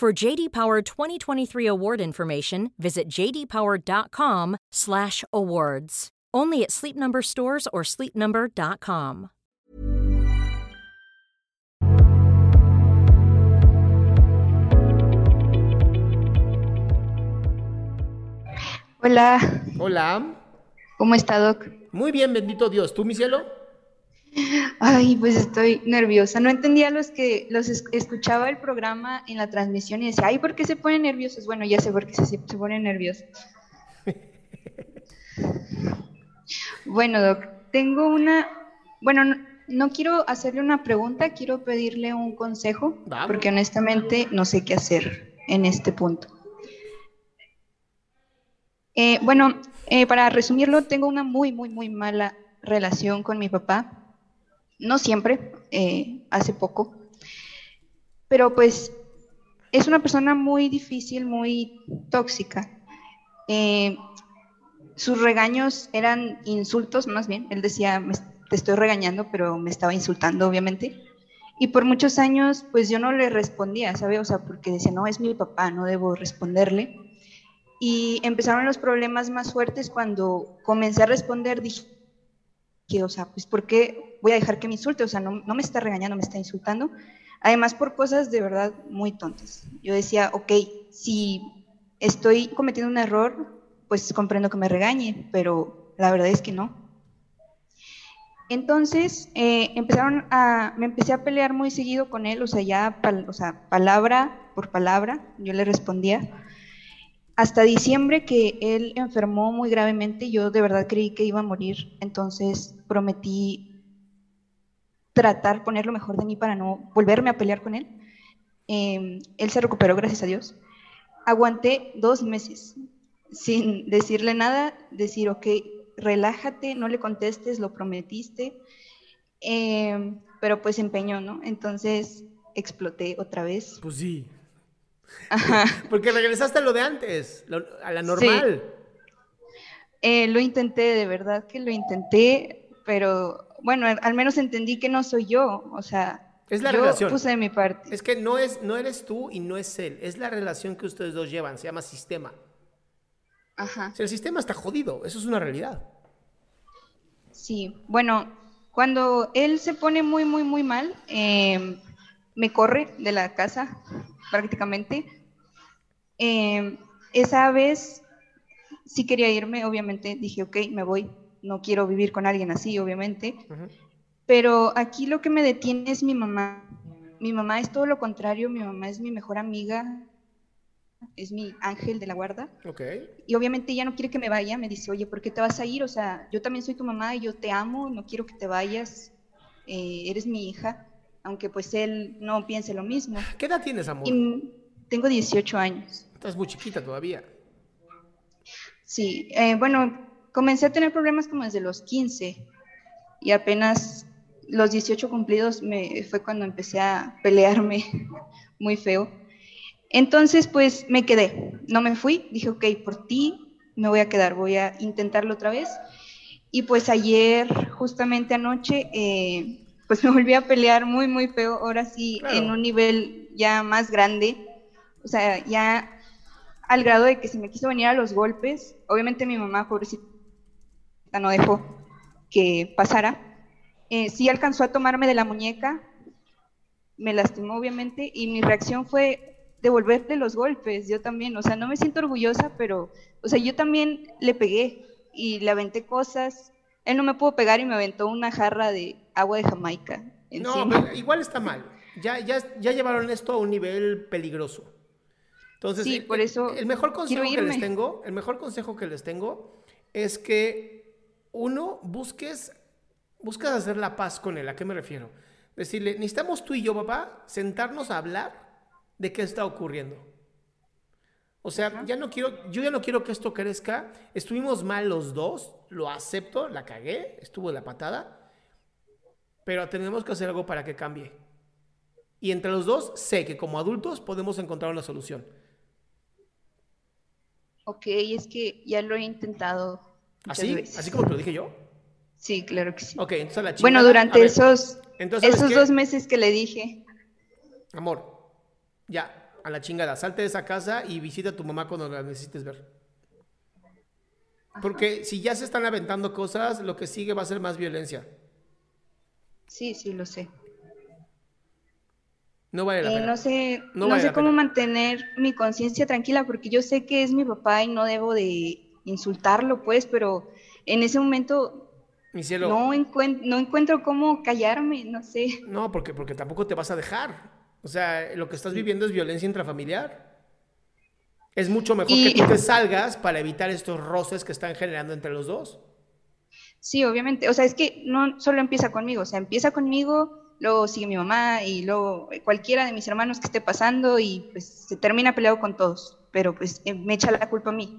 For JD Power 2023 award information, visit jdpower.com/awards. Only at Sleep Number stores or sleepnumber.com. Hola, Hola. ¿cómo está, Doc? Muy bien, bendito Dios. ¿Tú, mi cielo? Ay, pues estoy nerviosa. No entendía los que los es- escuchaba el programa en la transmisión y decía, ay, ¿por qué se ponen nerviosos? Bueno, ya sé por qué se, se ponen nerviosos. Bueno, Doc, tengo una, bueno, no, no quiero hacerle una pregunta, quiero pedirle un consejo, Vamos. porque honestamente no sé qué hacer en este punto. Eh, bueno, eh, para resumirlo, tengo una muy, muy, muy mala relación con mi papá. No siempre, eh, hace poco. Pero pues es una persona muy difícil, muy tóxica. Eh, sus regaños eran insultos, más bien. Él decía, "Me- te estoy regañando, pero me estaba insultando, obviamente. Y por muchos años, pues yo no le respondía, ¿sabe? O sea, porque decía, no, es mi papá, no debo responderle. Y empezaron los problemas más fuertes cuando comencé a responder, dije, que, o sea, pues, ¿por qué voy a dejar que me insulte? O sea, no, no me está regañando, me está insultando. Además, por cosas de verdad muy tontas. Yo decía, ok, si estoy cometiendo un error, pues comprendo que me regañe, pero la verdad es que no. Entonces, eh, empezaron a, me empecé a pelear muy seguido con él, o sea, ya, pal- o sea, palabra por palabra, yo le respondía hasta diciembre que él enfermó muy gravemente, yo de verdad creí que iba a morir, entonces prometí tratar, poner lo mejor de mí para no volverme a pelear con él. Eh, él se recuperó, gracias a Dios. Aguanté dos meses sin decirle nada, decir, ok, relájate, no le contestes, lo prometiste, Eh, pero pues empeñó, ¿no? Entonces exploté otra vez. Pues sí. Ajá. Porque regresaste a lo de antes, lo- a la normal. Eh, lo intenté, de verdad que lo intenté, pero bueno, al al menos entendí que no soy yo, o sea, Es la yo relación. puse de mi parte. Es que no, es, no eres tú y no es él. Es la relación que ustedes dos llevan. Se llama sistema. Ajá, O sea, el sistema está jodido. Eso es una realidad. sí. Bueno, cuando él se pone muy, muy, muy mal, eh, me corre de la casa prácticamente. Eh, esa vez sí quería irme, obviamente dije, ok, me voy, no quiero vivir con alguien así, obviamente. Pero aquí lo que me detiene es mi mamá. Mi mamá es todo lo contrario, mi mamá es mi mejor amiga, es mi ángel de la guarda. Ok. Y obviamente ella no quiere que me vaya, me dice, oye, ¿por qué te vas a ir? O sea, yo también soy tu mamá y yo te amo, no quiero que te vayas, eh, eres mi hija, aunque pues él no piense lo mismo. ¿Qué edad tienes, amor? Y tengo 18 años. Estás muy chiquita todavía. Sí, eh, bueno, comencé a tener problemas como desde los 15 y apenas los 18 cumplidos me, fue cuando empecé a pelearme muy feo. Entonces, pues me quedé, no me fui, dije, ok, por ti me voy a quedar, voy a intentarlo otra vez. Y pues ayer, justamente anoche, eh, pues me volví a pelear muy, muy feo, ahora sí, Claro. en un nivel ya más grande. O sea, ya al grado de que se me quiso venir a los golpes. Obviamente mi mamá, pobrecita, no dejó que pasara. Eh, sí alcanzó a tomarme de la muñeca, me lastimó obviamente, y mi reacción fue devolverle los golpes, yo también, o sea, no me siento orgullosa, pero, o sea, yo también le pegué y le aventé cosas. Él no me pudo pegar y me aventó una jarra de agua de Jamaica. No, pero igual está mal. Ya, ya, ya llevaron esto a un nivel peligroso. Entonces, sí, por eso el mejor consejo que les tengo, el mejor consejo que les tengo es que uno busques, buscas hacer la paz con él. ¿A qué me refiero? Decirle, necesitamos tú y yo, papá, sentarnos a hablar de qué está ocurriendo. O sea, ya no quiero, yo ya no quiero que esto crezca. Estuvimos mal los dos, lo acepto, la cagué, estuvo la patada, pero tenemos que hacer algo para que cambie. Y entre los dos sé que como adultos podemos encontrar una solución. Ok, es que ya lo he intentado. ¿Así? ¿Así como te lo dije yo? Sí, claro que sí. Ok, entonces la Bueno, durante esos, esos dos meses que le dije. Amor, ya, a la chingada, salte de esa casa y visita a tu mamá cuando la necesites ver. Porque si ya se están aventando cosas, lo que sigue va a ser más violencia. Sí, sí, lo sé. No vale la eh, pena. No sé, no, sé cómo mantener mi conciencia tranquila porque yo sé que es mi papá y no debo de insultarlo, pues, pero en ese momento mi cielo, no, no encuentro cómo callarme, no sé. No, porque, porque tampoco te vas a dejar. O sea, lo que estás viviendo es violencia intrafamiliar. Es mucho mejor que tú te salgas para evitar estos roces que están generando entre los dos. Sí, obviamente. O sea, es que no solo empieza conmigo, o sea, empieza conmigo, luego sigue mi mamá y luego cualquiera de mis hermanos que esté pasando y pues se termina peleado con todos, pero pues eh, me echa la culpa a mí.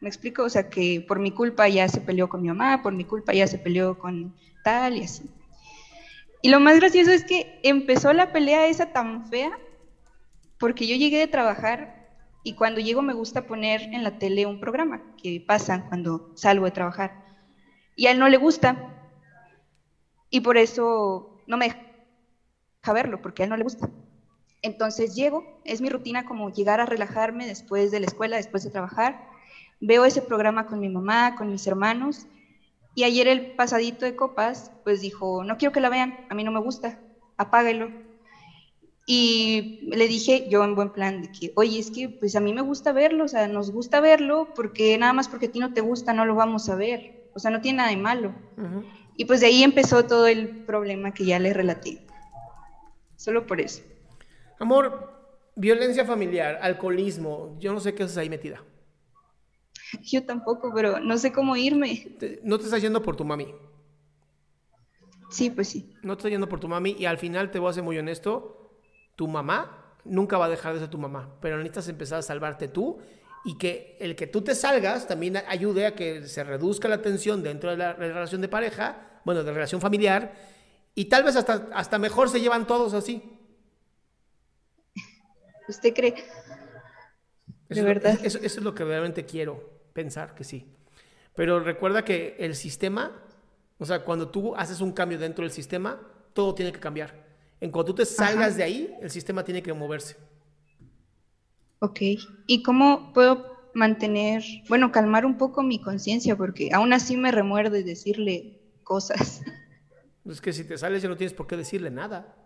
¿Me explico? O sea, que por mi culpa ya se peleó con mi mamá, por mi culpa ya se peleó con tal y así. Y lo más gracioso es que empezó la pelea esa tan fea porque yo llegué de trabajar y cuando llego me gusta poner en la tele un programa que pasa cuando salgo de trabajar. Y a él no le gusta. Y por eso no me deja verlo, porque a él no le gusta. Entonces llego, es mi rutina como llegar a relajarme después de la escuela, después de trabajar. Veo ese programa con mi mamá, con mis hermanos y ayer el pasadito de copas, pues dijo, no quiero que la vean, a mí no me gusta, apáguelo. Y le dije yo en buen plan de que, oye, es que pues a mí me gusta verlo, o sea, nos gusta verlo porque nada más porque a ti no te gusta no lo vamos a ver, o sea, no tiene nada de malo. Y pues de ahí empezó todo el problema que ya le relaté. Solo por eso. Amor, violencia familiar, alcoholismo, yo no sé qué es ahí metida. Yo tampoco, pero no sé cómo irme. no te estás yendo por tu mami. Sí, pues sí. No te estás yendo por tu mami y al final te voy a ser muy honesto, tu mamá nunca va a dejar de ser tu mamá, pero necesitas empezar a salvarte tú y que el que tú te salgas también ayude a que se reduzca la tensión dentro de la relación de pareja, bueno, de relación familiar, y tal vez hasta, hasta mejor se llevan todos así. ¿Usted cree? De verdad. eso, es lo que realmente quiero pensar que sí. Pero recuerda que el sistema, o sea, cuando tú haces un cambio dentro del sistema, todo tiene que cambiar. En cuanto tú te salgas de ahí, el sistema tiene que moverse. Ok. ¿Y cómo puedo mantener, bueno, calmar un poco mi conciencia? Porque aún así me remuerde decirle cosas. Es que si te sales ya no tienes por qué decirle nada.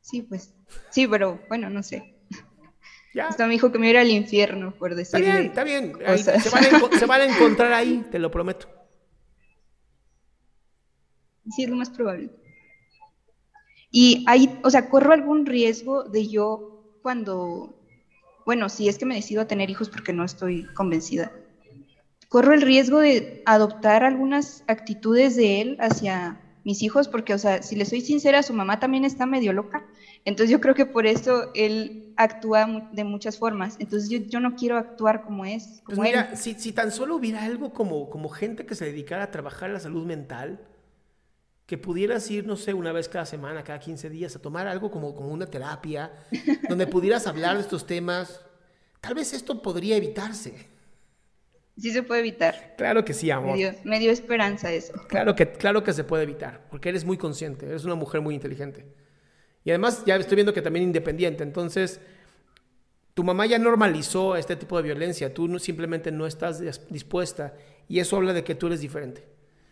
Sí, pues. Sí, pero bueno, no sé. Esto me dijo que me iba al infierno por decirle. Está bien, está bien. se, van a, encontrar ahí, te lo prometo. Sí, es lo más probable. Y hay, o sea, ¿corro algún riesgo de yo cuando, bueno, si es que me decido a tener hijos porque no estoy convencida, corro el riesgo de adoptar algunas actitudes de él hacia mis hijos? Porque, o sea, si le soy sincera, su mamá también está medio loca entonces yo creo que por eso él actúa de muchas formas. Entonces yo, yo no quiero actuar como es. pues mira, si, si, tan solo hubiera algo como, como gente que se dedicara a trabajar la salud mental, que pudieras ir, no sé, una vez cada semana, cada 15 días, a tomar algo como, como una terapia, donde pudieras hablar de estos temas, tal vez esto podría evitarse. Sí se puede evitar. Claro que sí, amor. Me dio, esperanza eso. Claro que, claro que se puede evitar, porque eres muy consciente, eres una mujer muy inteligente. Y además ya estoy viendo que también independiente. Entonces, tu mamá ya normalizó este tipo de violencia, tú simplemente no estás dispuesta y eso habla de que tú eres diferente.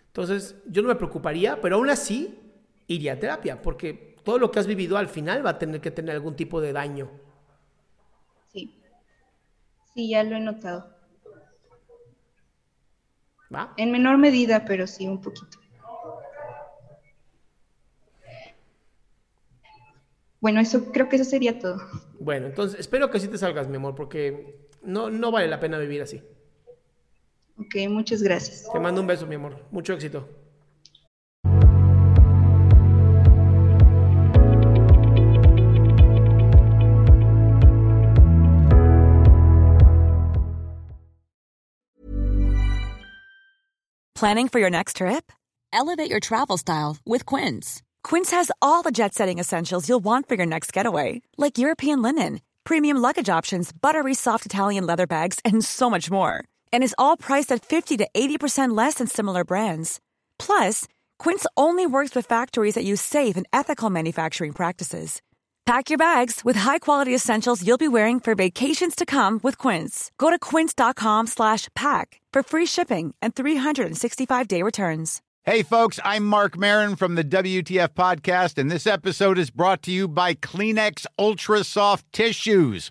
Entonces, yo no me preocuparía, pero aún así iría a terapia, porque todo lo que has vivido al final va a tener que tener algún tipo de daño. Sí, sí, ya lo he notado. ¿Va? En menor medida, pero sí un poquito. Bueno, eso creo que eso sería todo. Bueno, entonces espero que sí te salgas, mi amor, porque no, no vale la pena vivir así. Ok, muchas gracias. Te mando un beso, mi amor. Mucho éxito. Planning for your next trip? Elevate your travel style with Quince. Quince has all the jet setting essentials you'll want for your next getaway, like European linen, premium luggage options, buttery soft Italian leather bags, and so much more. And is all priced at 50 to 80% less than similar brands. Plus, Quince only works with factories that use safe and ethical manufacturing practices. Pack your bags with high-quality essentials you'll be wearing for vacations to come with Quince. Go to quince.com/pack for free shipping and 365-day returns. Hey folks, I'm Mark Marin from the WTF podcast and this episode is brought to you by Kleenex Ultra Soft Tissues